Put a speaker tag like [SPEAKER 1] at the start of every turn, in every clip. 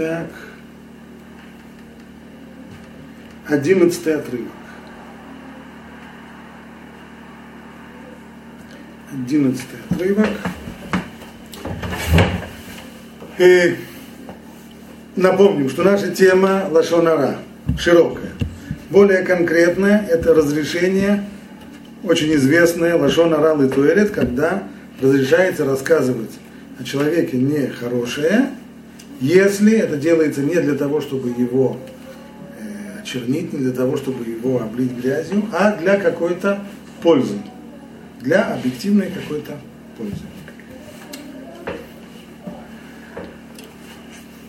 [SPEAKER 1] Так. Одиннадцатый отрывок. Одиннадцатый отрывок. И напомним, что наша тема лашонара широкая. Более конкретная – это разрешение, очень известное лашонара литуэлет, когда разрешается рассказывать о человеке нехорошее, если это делается не для того, чтобы его э, очернить, не для того, чтобы его облить грязью, а для какой-то пользы, для объективной какой-то пользы.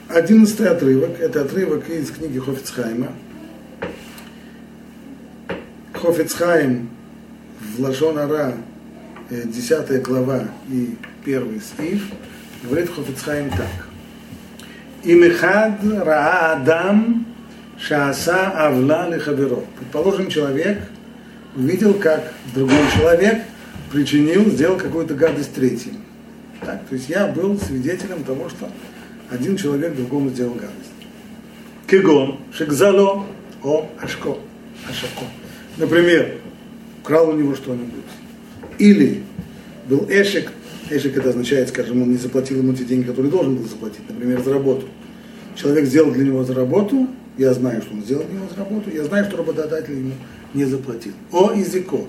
[SPEAKER 1] Одиннадцатый отрывок, это отрывок из книги Хофицхайма. Хофицхайм в Лашонара, 10 э, глава и первый стих, говорит Хофицхайм так им эхад раа адам шааса авла лихаберо. Предположим, человек увидел, как другой человек причинил, сделал какую-то гадость третьему. Так, то есть я был свидетелем того, что один человек другому сделал гадость. Кегон, шекзало, о, ашко, ашако. Например, украл у него что-нибудь. Или был эшек Эшек это означает, скажем, он не заплатил ему те деньги, которые должен был заплатить, например, за работу. Человек сделал для него за работу, я знаю, что он сделал для него за работу, я знаю, что работодатель ему не заплатил. О, изико.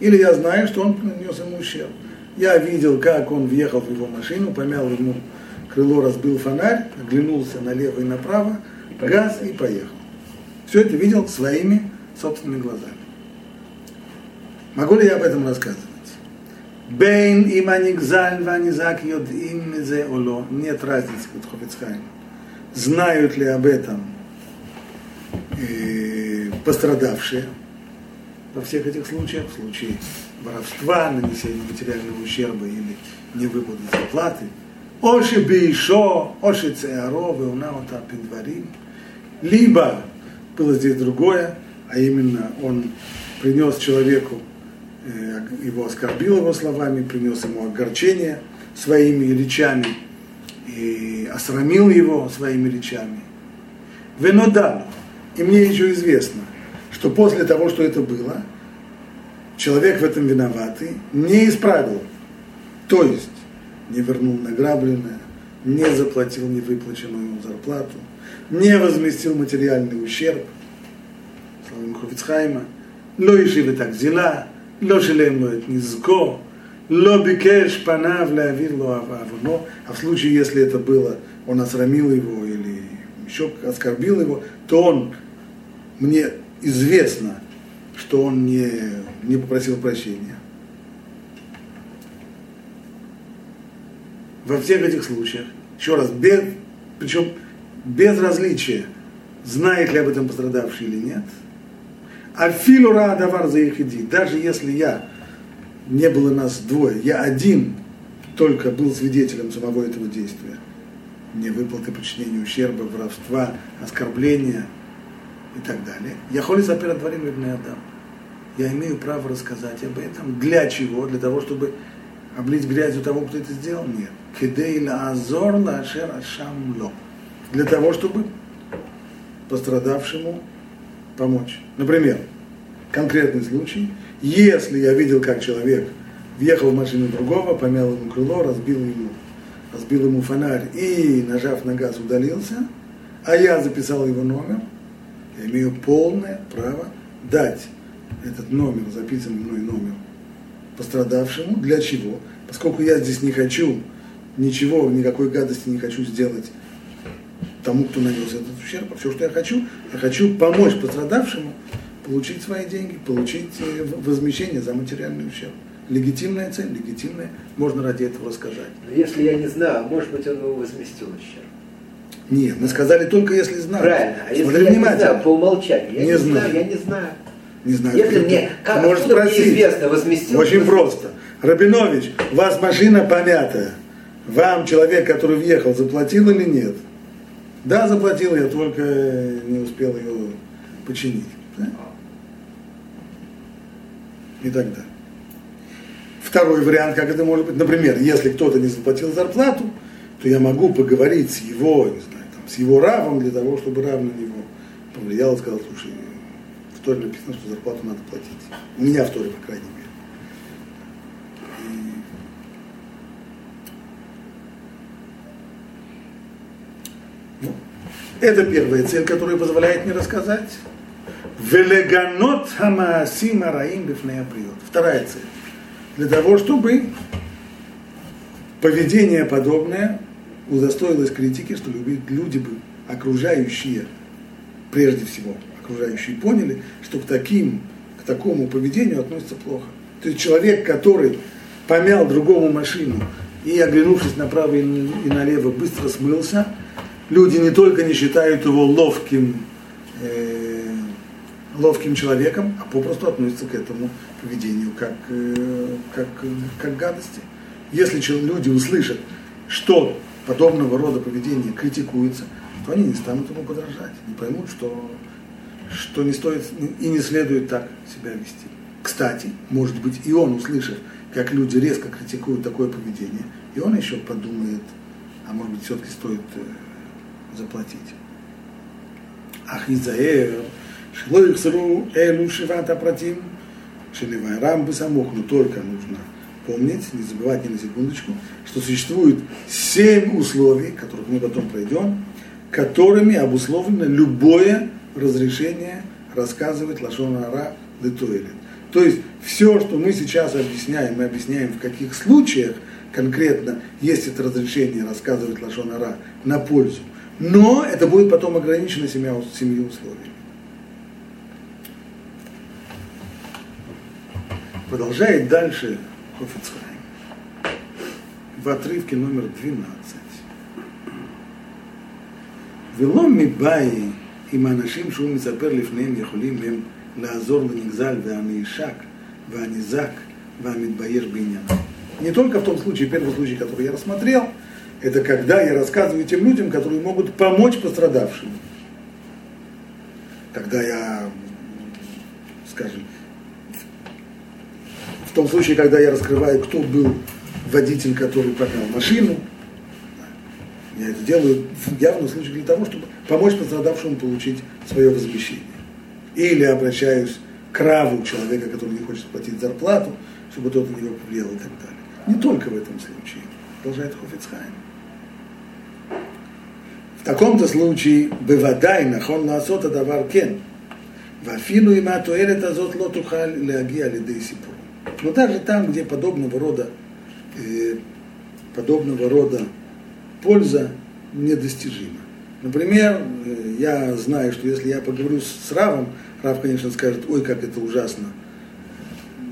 [SPEAKER 1] Или я знаю, что он нанес ему ущерб. Я видел, как он въехал в его машину, помял ему крыло, разбил фонарь, оглянулся налево и направо, газ и поехал. Все это видел своими собственными глазами. Могу ли я об этом рассказывать? Бейн им анигзаль ванизак йодим зе оло. Нет разницы, вот Хофицхайм. Знают ли об этом э, пострадавшие во всех этих случаях, в случае воровства, нанесения материального ущерба или невыплаты зарплаты. Оши бейшо, оши цеаро, веунаота пидварим. Либо было здесь другое, а именно он принес человеку его оскорбил его словами, принес ему огорчение своими речами и осрамил его своими речами. Венодал. И мне еще известно, что после того, что это было, человек в этом виноватый не исправил. То есть не вернул награбленное, не заплатил невыплаченную ему зарплату, не возместил материальный ущерб, словами Хофицхайма, но и так взяла, לא שילם לו את נזקו, לא бикеш панав להעביר לו עוונו, а в случае, если это было, он осрамил его или еще оскорбил его, то он, мне известно, что он не, не попросил прощения. Во всех этих случаях, еще раз, без, причем без различия, знает ли об этом пострадавший или нет – Афилу Раадавар за их иди. Даже если я, не было нас двое, я один только был свидетелем самого этого действия. Не выплаты причинения ущерба, воровства, оскорбления и так далее. Я холи сапера дворим Адам. Я имею право рассказать об этом. Для чего? Для того, чтобы облить грязью того, кто это сделал? Нет. Кедейла азор лашер ашамло. Для того, чтобы пострадавшему помочь. Например, конкретный случай, если я видел, как человек въехал в машину другого, помял ему крыло, разбил ему, разбил ему фонарь и, нажав на газ, удалился, а я записал его номер, я имею полное право дать этот номер, записанный мной номер, пострадавшему. Для чего? Поскольку я здесь не хочу ничего, никакой гадости не хочу сделать тому, кто нанес этот ущерб. Все, что я хочу, я хочу помочь пострадавшему получить свои деньги, получить э, возмещение за материальный ущерб. Легитимная цель, легитимная, можно ради этого рассказать.
[SPEAKER 2] Но если я не знаю, может быть, он его возместил ущерб.
[SPEAKER 1] Нет, мы сказали только если знаю.
[SPEAKER 2] Правильно. А если я не знаю, по умолчанию. Я
[SPEAKER 1] не,
[SPEAKER 2] не
[SPEAKER 1] знаю.
[SPEAKER 2] знаю, я не знаю.
[SPEAKER 1] Не знаю.
[SPEAKER 2] Если мне, как
[SPEAKER 1] Может
[SPEAKER 2] откуда мне
[SPEAKER 1] спросить.
[SPEAKER 2] известно, возместил.
[SPEAKER 1] Очень
[SPEAKER 2] возместил.
[SPEAKER 1] просто. Рабинович, у вас машина помятая. Вам человек, который въехал, заплатил или нет? Да, заплатил, я только не успел ее починить. Да? И так далее. Второй вариант, как это может быть, например, если кто-то не заплатил зарплату, то я могу поговорить с его, не знаю, там, с его равом для того, чтобы рав на него повлиял и сказал, слушай, в Торе написано, что зарплату надо платить. У меня в Торе, по крайней мере. Ну, это первая цель, которая позволяет мне рассказать. Велеганот хамаасим араим бифнея приют. Вторая цель. Для того, чтобы поведение подобное удостоилось критики, что люди бы, окружающие, прежде всего, окружающие поняли, что к таким, к такому поведению относится плохо. То есть человек, который помял другому машину и, оглянувшись направо и налево, быстро смылся, люди не только не считают его ловким, э, ловким человеком, а попросту относятся к этому поведению как, э, как, как гадости. Если люди услышат, что подобного рода поведение критикуется, то они не станут ему подражать, не поймут, что, что не стоит и не следует так себя вести. Кстати, может быть, и он, услышав, как люди резко критикуют такое поведение, и он еще подумает, а может быть, все-таки стоит э, заплатить. Ах, Изаэр, Шило их элу шивата протим, шеливайрам бы самух, но только нужно помнить, не забывать ни на секундочку, что существует семь условий, которых мы потом пройдем, которыми обусловлено любое разрешение рассказывать Лашон Ара Летуэлет. То есть все, что мы сейчас объясняем, мы объясняем, в каких случаях конкретно есть это разрешение рассказывать Лашон Ара на пользу Но это будет потом ограничено семью, семью условиями. Продолжает дальше Хофицхайм в отрывке номер 12. ולא מבאי עם האנשים שהוא מספר לפניהם יכולים הם לעזור לנגזל והנעשק והניזק והמתבייש בעניינו. Не только в том случае, первый случай, который я рассмотрел, это когда я рассказываю тем людям, которые могут помочь пострадавшим. Когда я, скажем, в том случае, когда я раскрываю, кто был водитель, который прогнал машину, я это делаю в явном случае для того, чтобы помочь пострадавшему получить свое возмещение. Или обращаюсь к раву человека, который не хочет платить зарплату, чтобы тот на него повлиял и так далее. Не только в этом случае, продолжает Хофицхайм В таком-то случае, бывадай, нахон לעשות הדבר כן, ואפילו אם התועלת הזאת לא תוכל להגיע על ידי סיפור. Но также там, где подобного рода, э, подобного рода польза недостижима. Например, э, я знаю, что если я поговорю с Равом, Рав, конечно, скажет, ой, как это ужасно.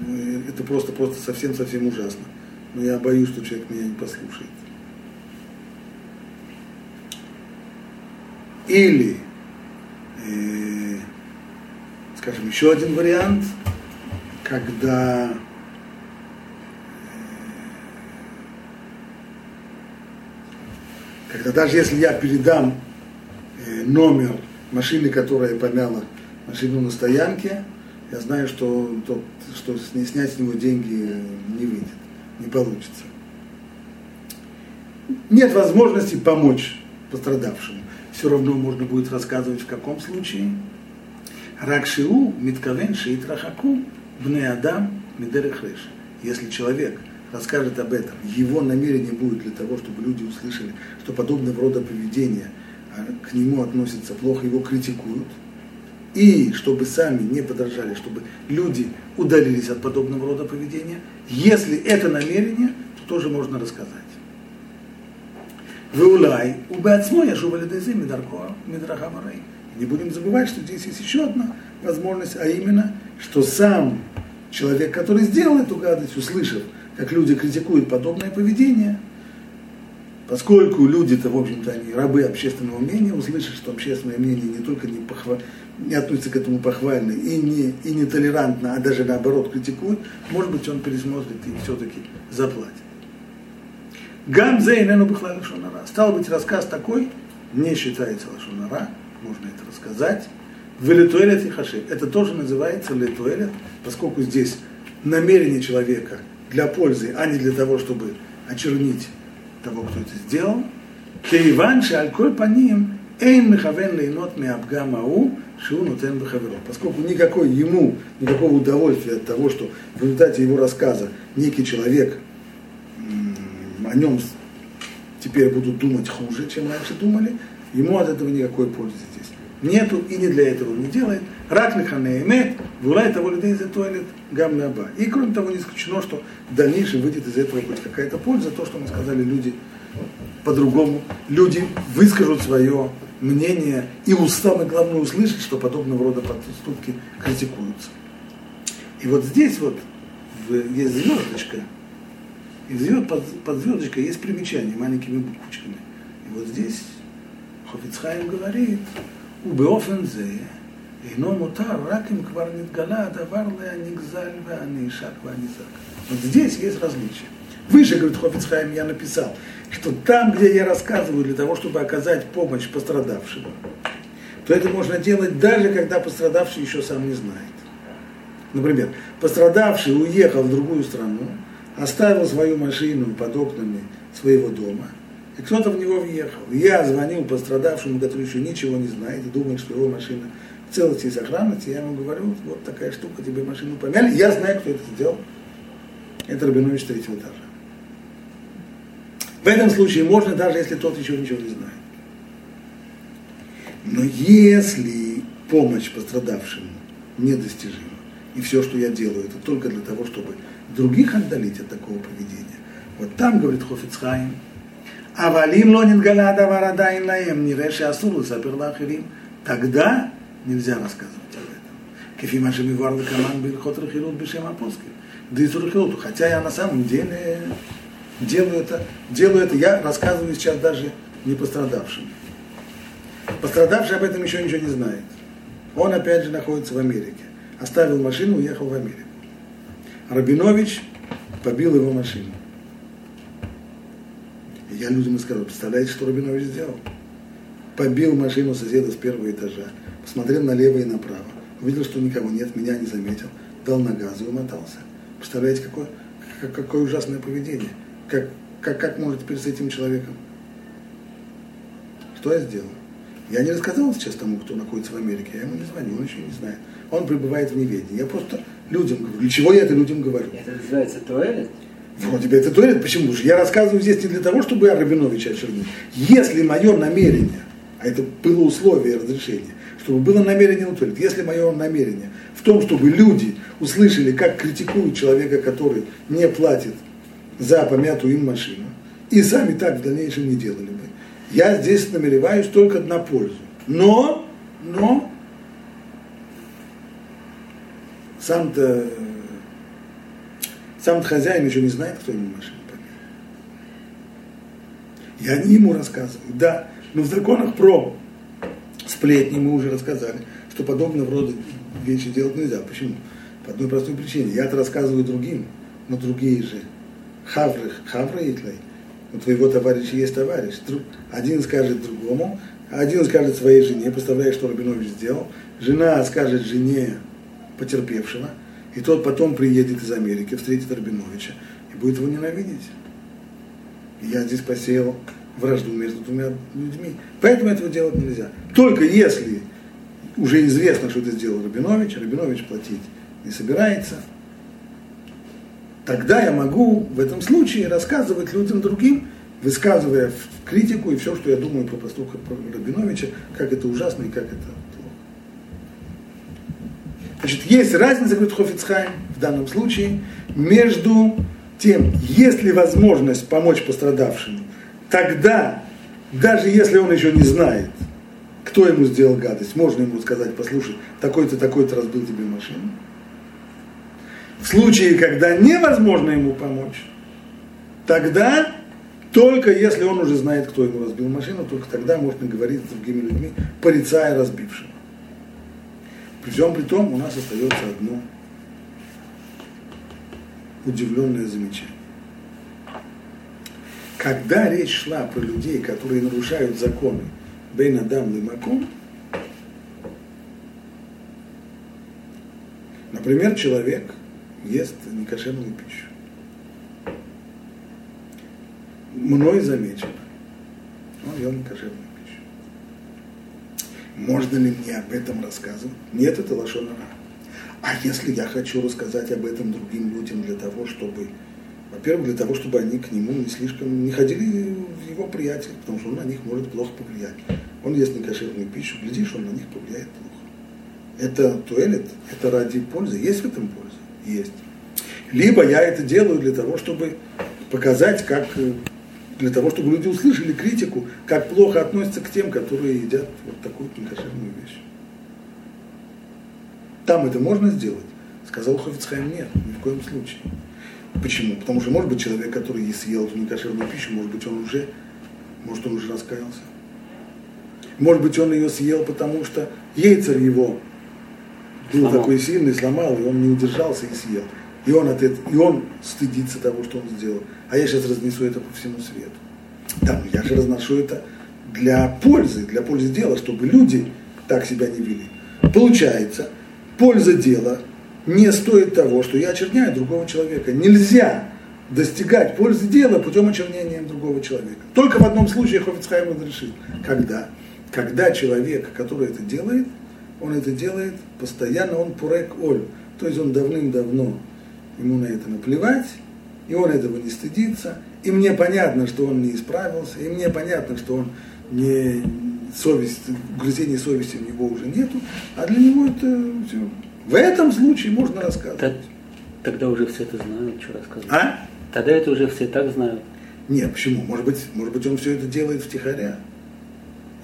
[SPEAKER 1] Э, это просто, просто совсем-совсем ужасно. Но я боюсь, что человек меня не послушает. Или, э, скажем, еще один вариант, когда когда даже если я передам э, номер машины, которая помяла машину на стоянке, я знаю, что, тот, что снять с него деньги не выйдет, не получится. Нет возможности помочь пострадавшему. Все равно можно будет рассказывать в каком случае. Ракшиу миткавен шиитрахаку бне адам мидерехреш. Если человек расскажет об этом, его намерение будет для того, чтобы люди услышали, что подобного рода поведение а, к нему относится плохо, его критикуют, и чтобы сами не подражали, чтобы люди удалились от подобного рода поведения, если это намерение, то тоже можно рассказать. Веулай, убеацмо яшува ледези медарко медрахамарей. Не будем забывать, что здесь есть еще одна возможность, а именно, что сам человек, который сделал эту гадость, услышав, как люди критикуют подобное поведение, поскольку люди-то, в общем-то, они рабы общественного мнения, услышат, что общественное мнение не только не, похва... не относится к этому похвально и не, и не толерантно, а даже наоборот критикует, может быть, он пересмотрит и все-таки заплатит. Гамзе и Нену Бахла Лашонара. Стал быть, рассказ такой, не считается Лашонара, можно это рассказать. В Литуэлет и Хашиб. Это тоже называется Литуэлет, поскольку здесь намерение человека – для пользы, а не для того, чтобы очернить того, кто это сделал. Кейван шальколь по ним Эйн мехавен лейнот меабгам ау, шиу нутен бехаверо. Поскольку никакой ему, никакого удовольствия от того, что в результате его рассказа некий человек нем теперь будут думать хуже, чем раньше думали, ему от этого никакой пользы здесь нету и не для этого не делает. Рак лиханеемет, вулай того людей за туалет гам аба. И кроме того, не исключено, что в дальнейшем выйдет из этого хоть какая-то польза, то, что мы сказали, люди по-другому, люди выскажут свое мнение, и самое главное услышать, что подобного рода поступки критикуются. И вот здесь вот есть звездочка, и звезд, под, под звездочкой есть примечание маленькими буквочками. И вот здесь Хофицхайм говорит, убеофензе, ино мутар, раким квар гала давар ле анигзаль, ве анишак, ве. Вот здесь есть различие. Выше, говорит Хофицхайм, я написал, что там, где я рассказываю для того, чтобы оказать помощь пострадавшему, то это можно делать даже, когда пострадавший еще сам не знает. Например, пострадавший уехал в другую страну, оставил свою машину под окнами своего дома – и кто-то в него въехал. Я звонил пострадавшему, который еще ничего не знает и думает, что его машина в целости и сохранности. Я ему говорю, вот такая штука, тебе машину помяли. Я знаю, кто это сделал. Это Рабинович третьего этажа. В этом случае можно, даже если тот еще ничего не знает. Но если помощь пострадавшему недостижима, и все, что я делаю, это только для того, чтобы других отдалить от такого поведения. Вот там, говорит Хофицхайм, Авалим лонин галяда варада инлаем, не реши асуру, заперла ахирим. Тогда нельзя рассказывать об этом. Кефима же миварда каман бин хотрахилут бешем апоским. Да. Хотя я на самом деле делаю это, делаю это, я рассказываю сейчас даже не пострадавшим. Пострадавший об этом еще ничего не знает. Он опять же находится в Америке. Оставил машину, уехал в Америку. Рабинович побил его машину. Я людям и сказал, представляете, что Рубинович сделал? Побил машину соседа с первого этажа, посмотрел налево и направо, увидел, что никого нет, меня не заметил, дал на газ и умотался. Представляете, какое, какое ужасное поведение? Как, как, как может теперь с этим человеком? Что я сделал? Я не рассказал сейчас тому, кто находится в Америке, я ему не звоню, он еще не знает. Он пребывает в неведении. Я просто людям говорю. Для чего я это людям говорю?
[SPEAKER 2] Это называется туалет?
[SPEAKER 1] Вроде бы это туалет. Почему же? Я рассказываю здесь не для того, чтобы я Рабиновича очернил. Если мое намерение, а это было условие разрешения, чтобы было намерение на туалет, если мое намерение в том, чтобы люди услышали, как критикуют человека, который не платит за помятую им машину, и сами так в дальнейшем не делали бы, я здесь намереваюсь только на пользу. Но, но, сам-то сам хозяин еще не знает, кто ему машину помыл. Я не ему рассказываю, да. Но в законах про сплетни мы уже рассказали, что подобного рода вещи делать нельзя. Почему? По одной простой причине. Я-то рассказываю другим, но другие же. Хавры, хавры итлей. У твоего товарища есть товарищ. Один скажет другому, один скажет своей жене, представляешь, что Рабинович сделал. Жена скажет жене потерпевшего – и тот потом приедет из Америки, встретит Рабиновича и будет его ненавидеть. И я здесь посеял вражду между двумя людьми. Поэтому этого делать нельзя. Только если уже известно, что это сделал Рабинович, Рабинович платить не собирается, тогда я могу в этом случае рассказывать людям другим, высказывая критику и все, что я думаю про поступок Рабиновича, как это ужасно и как это Значит, есть разница, говорит Хофицхайм, в данном случае, между тем, есть ли возможность помочь пострадавшему, тогда, даже если он еще не знает, кто ему сделал гадость, можно ему сказать, послушай, такой-то, такой-то разбил тебе машину. В случае, когда невозможно ему помочь, тогда только если он уже знает, кто ему разбил машину, только тогда можно говорить с другими людьми, порицая разбившего. При всем при том у нас остается одно удивленное замечание. Когда речь шла про людей, которые нарушают законы Бейн Адам и Маком, например, человек ест некошерную пищу. Мной замечено, он ел некошерную. Можно ли мне об этом рассказывать? Нет, это лошонара. А если я хочу рассказать об этом другим людям для того, чтобы, во-первых, для того, чтобы они к нему не слишком не ходили в его приятель, потому что он на них может плохо повлиять. Он ест некошерную пищу, глядишь, он на них повлияет плохо. Это туалет, это ради пользы. Есть в этом польза? Есть. Либо я это делаю для того, чтобы показать, как для того, чтобы люди услышали критику, как плохо относятся к тем, которые едят вот такую некошерную вещь. Там это можно сделать? Сказал Хофицхайм, нет, ни в коем случае. Почему? Потому что, может быть, человек, который съел эту некошерную пищу, может быть, он уже, может, он уже раскаялся. Может быть, он ее съел, потому что яйцер его был сломал. такой сильный, сломал, и он не удержался и съел. И он, от этого, и он стыдится того, что он сделал. А я сейчас разнесу это по всему свету. Да, но я же разношу это для пользы, для пользы дела, чтобы люди так себя не вели. Получается, польза дела не стоит того, что я очерняю другого человека. Нельзя достигать пользы дела путем очернения другого человека. Только в одном случае Хофицхайм разрешит. Когда? Когда человек, который это делает, он это делает постоянно, он пурек оль. То есть он давным-давно ему на это наплевать, и он этого не стыдится, и мне понятно, что он не исправился, и мне понятно, что он не совесть, угрызения совести у него уже нету, а для него это все. В этом случае можно рассказывать.
[SPEAKER 3] Тогда уже все это знают, что рассказывать.
[SPEAKER 1] А?
[SPEAKER 3] Тогда это уже все так знают.
[SPEAKER 1] Нет, почему? Может быть, может быть, он все это делает втихаря.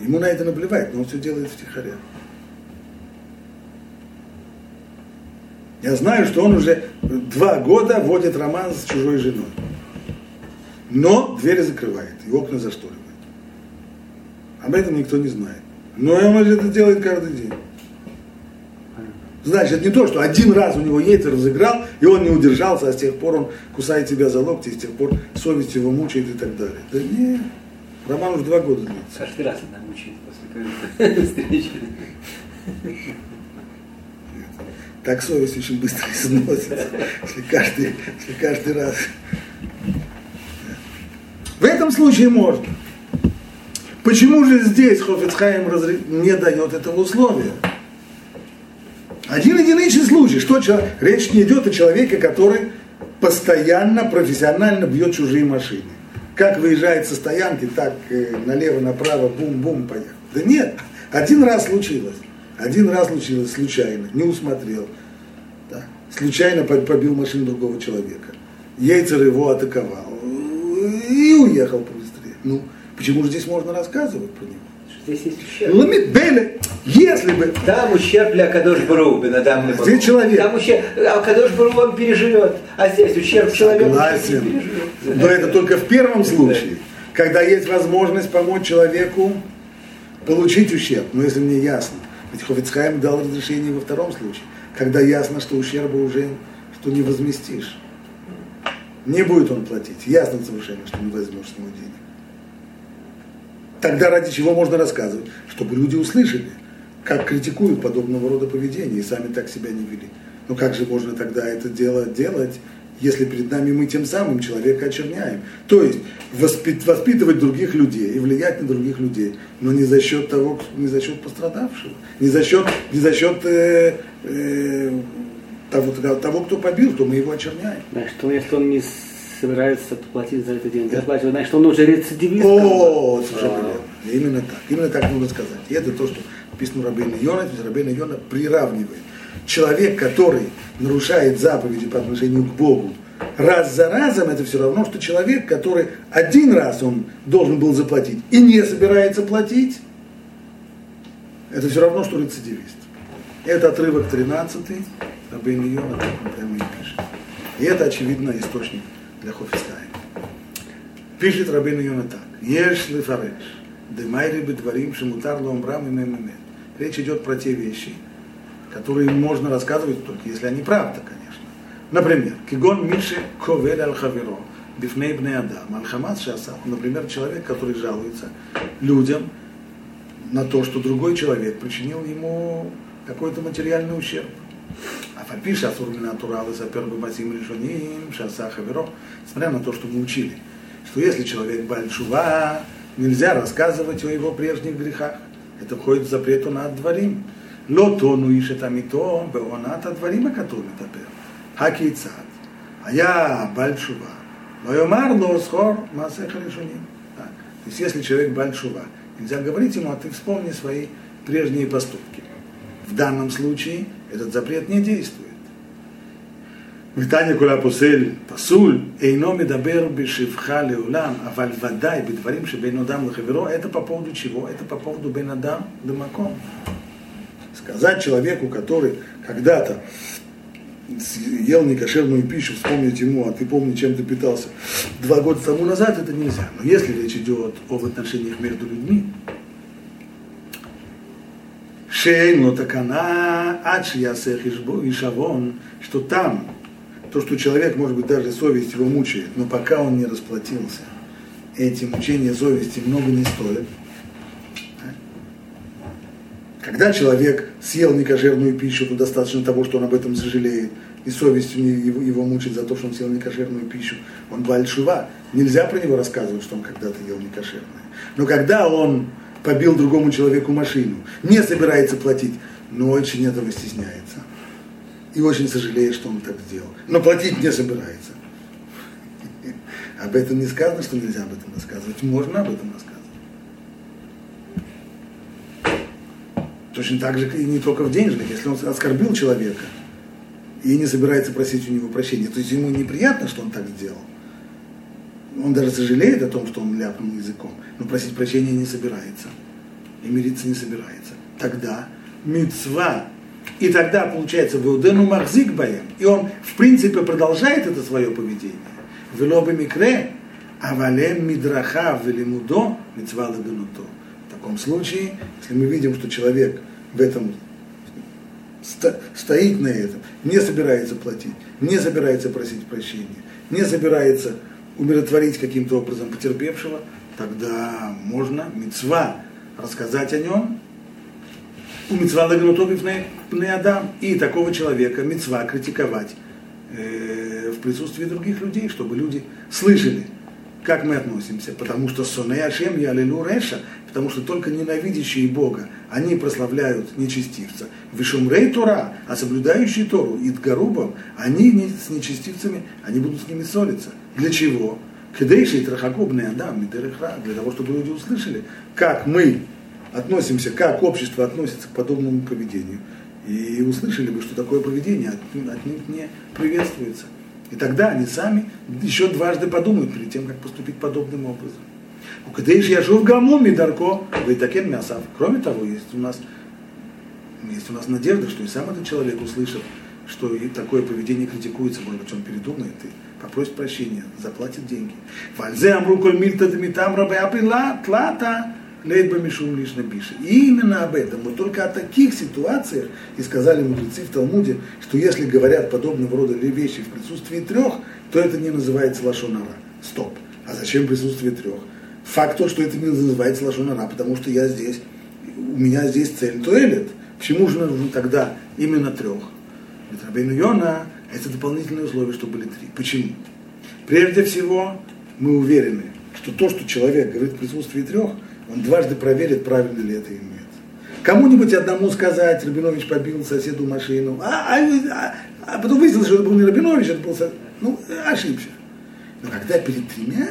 [SPEAKER 1] Ему на это наплевать, но он все делает втихаря. Я знаю, что он уже два года водит роман с чужой женой. Но двери закрывает и окна зашторивает. Об этом никто не знает. Но он это делает каждый день. Значит, не то, что один раз у него яйца разыграл, и он не удержался, а с тех пор он кусает тебя за локти, и с тех пор совесть его мучает и так далее. Да нет, роман уже два года длится.
[SPEAKER 2] Каждый раз она мучает после каждой встречи.
[SPEAKER 1] Так совесть очень быстро износится, если каждый, если каждый раз. В этом случае можно. Почему же здесь Хофицхайм не дает этого условия? Один единичный случай, что речь не идет о человеке, который постоянно, профессионально бьет чужие машины. Как выезжает со стоянки, так э, налево, направо, бум-бум, поехал. Да нет, один раз случилось. Один раз случилось случайно, не усмотрел. Да. Случайно побил машину другого человека. Яйцер его атаковал. И уехал побыстрее. Ну, почему же здесь можно рассказывать про него?
[SPEAKER 2] Здесь есть ущерб.
[SPEAKER 1] Ламит Беле, если бы...
[SPEAKER 2] Там ущерб для Кадош Бару, Бенадам
[SPEAKER 1] Здесь человек.
[SPEAKER 2] Там ущерб, а Кадош он переживет. А здесь ущерб человеку
[SPEAKER 1] Согласен. Но это только в первом случае, когда есть возможность помочь человеку получить ущерб. Но если мне ясно, ведь Хофицхайм дал разрешение во втором случае, когда ясно, что ущерба уже что не возместишь. Не будет он платить. Ясно совершенно, что не возьмешь с него денег. Тогда ради чего можно рассказывать? Чтобы люди услышали, как критикуют подобного рода поведение и сами так себя не вели. Но как же можно тогда это дело делать, если перед нами мы тем самым человека очерняем? То есть воспитывать других людей и влиять на других людей, но не за счет того, не за счет пострадавшего, не за счет, не за счет э, э, того, того, кто побил, то мы его очерняем.
[SPEAKER 3] Да, что если он не собирается платить за это деньги, заплатить, значит, он уже рецидивист.
[SPEAKER 1] О, совершенно верно. Именно так. Именно так нужно сказать. И это то, что написано Рабейна Йона, Рабейна Йона приравнивает. Человек, который нарушает заповеди по отношению к Богу, раз за разом, это все равно, что человек, который один раз он должен был заплатить и не собирается платить, это все равно, что рецидивист. Это отрывок 13, Рабейна Йона так он прямо и пишет. И это, очевидно, источник для Хофицхайма. Пишет Рабин Йона так. Еш лефареш. Демайри бедварим шемутар ломбрам и мемемет. Речь идет про те вещи, которые можно рассказывать только если они правда, конечно. Например, Кигон Миши Ковель Аль-Хаверо, Бифней Бне Адам, Аль-Хамас Шаса, например, человек, который жалуется людям на то, что другой человек причинил ему какой-то материальный ущерб. А Фальпи Шасур Минатуралы Сапер Бабасим Решоним Шаса Хаверо, несмотря на то, что мы учили, что если человек Бальшува, нельзя рассказывать о его прежних грехах. Это входит в запрет на дворим. לא תונו איש את עמיתו בעונת הדברים הכתוב מדבר. הכיצד? היה בעל תשובה, לא יאמר לו זכור מעשיך ראשונים. Так. То есть если человек בעל тшува, нельзя говорить ему, а ты вспомни свои прежние поступки. В данном случае этот запрет не действует. ותניא כל הפוסל פסול, אינו מדבר בשבחה לעולם, אבל ודאי בדברים שבין אדם לחברו, это по поводу чего? Это по поводу בין אדם למקום. Сказать человеку, который когда-то ел некошерную пищу, вспомнить ему, а ты помни, чем ты питался два года тому назад, это нельзя. Но если речь идет об отношениях между людьми, шейн лотакана, ад ясех ишавон, что там, то, что человек, может быть, даже совесть его мучает, но пока он не расплатился, эти мучения совести много не стоят, когда человек съел некошерную пищу, то достаточно того, что он об этом сожалеет, и совесть его, мучает за то, что он съел некошерную пищу, он бальшува. Нельзя про него рассказывать, что он когда-то ел некошерное. Но когда он побил другому человеку машину, не собирается платить, но очень этого стесняется. И очень сожалеет, что он так сделал. Но платить не собирается. Об этом не сказано, что нельзя об этом рассказывать. Можно об этом рассказывать. Точно так же и не только в денежных. Если он оскорбил человека и не собирается просить у него прощения, то есть ему неприятно, что он так сделал. Он даже сожалеет о том, что он ляпнул языком, но просить прощения не собирается. И мириться не собирается. Тогда мецва и тогда получается Веудену Махзик Баем. И он, в принципе, продолжает это свое поведение. Велобы Микре, Авалем Мидраха Велимудо Мецва Лабенуто таком случае, если мы видим, что человек в этом стоит на этом, не собирается платить, не собирается просить прощения, не собирается умиротворить каким-то образом потерпевшего, тогда можно мецва рассказать о нем, у мецва лагнутоби в адам, и такого человека мецва критиковать э, в присутствии других людей, чтобы люди слышали, как мы относимся, потому что соне я алилу реша, потому что только ненавидящие Бога, они прославляют нечестивца. Вишумрей Тора, а соблюдающие Тору, Идгарубом, они не, с нечестивцами, они будут с ними ссориться. Для чего? Кедейши и Трахакубный Адам, для того, чтобы люди услышали, как мы относимся, как общество относится к подобному поведению. И услышали бы, что такое поведение отнюдь не приветствуется. И тогда они сами еще дважды подумают перед тем, как поступить подобным образом. У Кадейш Яшув Гамуми Дарко, Вайтакен Мясав. Кроме того, есть у нас есть у нас надежда, что и сам этот человек услышал, что и такое поведение критикуется, может быть, он передумает и попросит прощения, заплатит деньги. Вальзе амру коль мильта дмитам рабе априла тлата лейба мишум лишь напишет. И именно об этом, вот только о таких ситуациях и сказали мудрецы в Талмуде, что если говорят подобного рода вещи в присутствии трех, то это не называется лашонара. Стоп. А зачем присутствие трех? Факт то, что это не называется лашонара, потому что я здесь, у меня здесь цель туэлет. Почему же нужно тогда именно трех? Ведь Рабейну Йона это дополнительные условия, что были три. Почему? Прежде всего, мы уверены, что то, что человек говорит в присутствии трех, он дважды проверит, правильно ли это или нет. Кому-нибудь одному сказать, Рабинович побил соседу машину, а, а, а, а потом выяснилось, что это был не Рабинович, это был сосед. Ну, ошибся. Но когда перед тремя,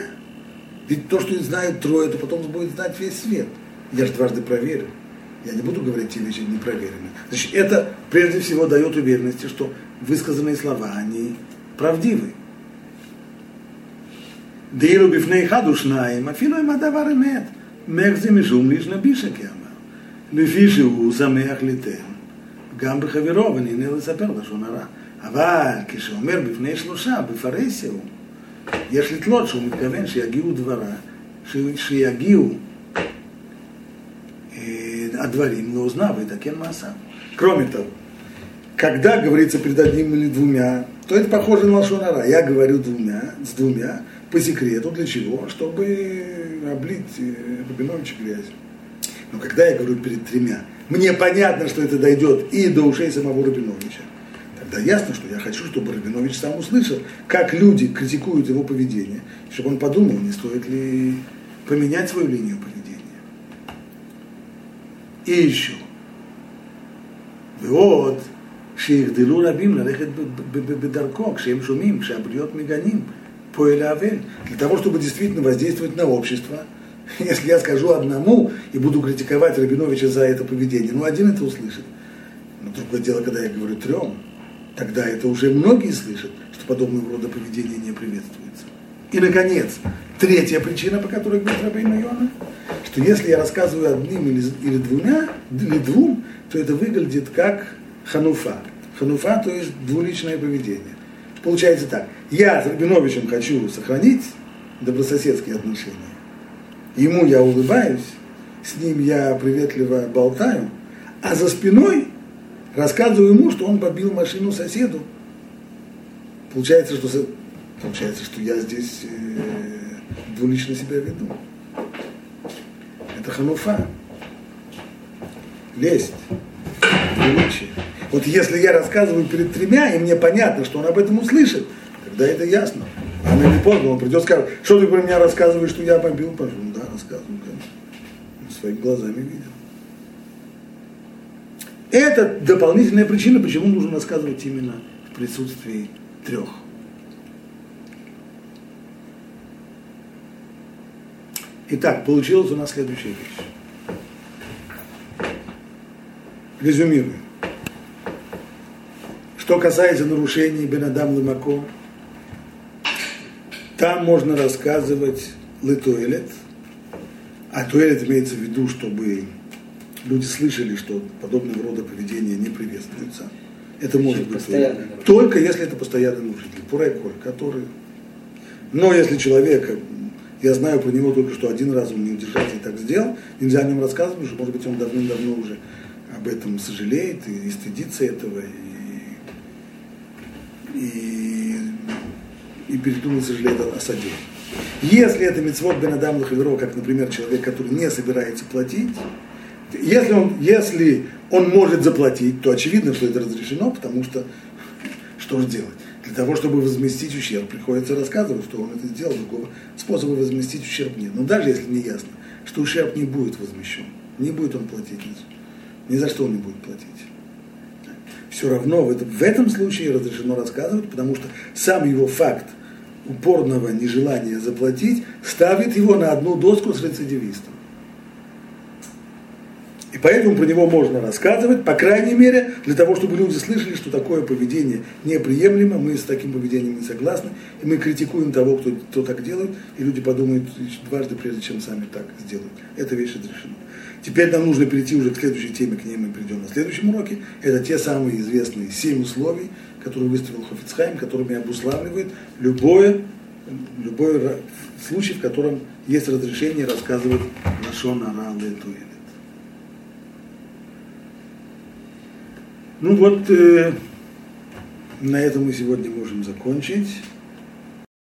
[SPEAKER 1] ведь то, что знают трое, то потом будет знать весь свет. Я же дважды проверил. Я не буду говорить те вещи непроверенные. Значит, это прежде всего дает уверенности, что высказанные слова, они правдивы. Дейру бифней хадушнаем, афилуем мадавары нет. הדבר אמת. מאיך זה משום לישנא בישא כאמר. לפי שהוא שמח ליתן, גם בחברו ונהנה לספר לשון הרע. אבל כשאומר בפני שלושה, בפרהסיה הוא, יש לתלות שהוא מתכוון שיגיעו דברה, שיגיעו הדברים לאוזניו ויתקן מעשיו. Кроме того, когда говорится перед одним или двумя, то это похоже на лошонара. Я говорю двумя, с двумя, по секрету, для чего? Чтобы облить Рабиновича грязью. Но когда я говорю перед тремя, мне понятно, что это дойдет и до ушей самого Рабиновича. Тогда ясно, что я хочу, чтобы Рабинович сам услышал, как люди критикуют его поведение, чтобы он подумал, не стоит ли поменять свою линию поведения. И еще. Вот, שיגדלו רבים ללכת בדרכו, כשהם שומעים, כשהבריות מגנים, по Элявель, для того, чтобы действительно воздействовать на общество. Если я скажу одному и буду критиковать Рабиновича за это поведение, ну один это услышит. Но другое дело, когда я говорю трем, тогда это уже многие слышат, что подобного рода поведение не приветствуется. И, наконец, третья причина, по которой говорит Рабейна Йона, что если я рассказываю одним или, или двумя, или двум, то это выглядит как хануфа. Хануфа, то есть двуличное поведение. Получается так, я с Рабиновичем хочу сохранить добрососедские отношения. Ему я улыбаюсь, с ним я приветливо болтаю, а за спиной рассказываю ему, что он побил машину соседу. Получается, что, получается, что я здесь э, двулично себя веду. Это хануфа. Лесть. Двуличие. Вот если я рассказываю перед тремя, и мне понятно, что он об этом услышит, тогда это ясно. На не поздно, он придет и скажет, что ты про меня рассказываешь, что я побил пожалуйста. Ну да, рассказываю, конечно. Своими глазами видел. Это дополнительная причина, почему нужно рассказывать именно в присутствии трех. Итак, получилась у нас следующая вещь. Резюмируем. Что касается нарушений Бенадам Лымако, там можно рассказывать летуэлет, а туэлет имеется в виду, чтобы люди слышали, что подобного рода поведение не приветствуется. Это может быть
[SPEAKER 3] Постоянно.
[SPEAKER 1] только если это постоянный нарушитель, пурайколь, который... Но если человек, я знаю про него только, что один раз он не удержался и так сделал, нельзя о нем рассказывать, потому что, может быть, он давным-давно уже об этом сожалеет и, и стыдится этого, и, и, и передумал сожалеть о, содеянном. Если это мецвод Бенадам Лахаверо, как, например, человек, который не собирается платить, если он, если он может заплатить, то очевидно, что это разрешено, потому что что же делать? Для того, чтобы возместить ущерб, приходится рассказывать, что он это сделал, другого способа возместить ущерб нет. Но даже если не ясно, что ущерб не будет возмещен, не будет он платить, ни за что он не будет платить. Все равно в этом, в этом случае разрешено рассказывать, потому что сам его факт упорного нежелания заплатить ставит его на одну доску с рецидивистом. Поэтому про него можно рассказывать, по крайней мере, для того, чтобы люди слышали, что такое поведение неприемлемо, мы с таким поведением не согласны, и мы критикуем того, кто, кто так делает, и люди подумают дважды, прежде чем сами так сделают. Эта вещь разрешена. Теперь нам нужно перейти уже к следующей теме, к ней мы придем на следующем уроке. Это те самые известные семь условий, которые выставил Хофицхайм, которыми обуславливает любое, любой случай, в котором есть разрешение рассказывать Лашон Ара Летуэлет. Ну вот, э, на этом мы сегодня можем закончить.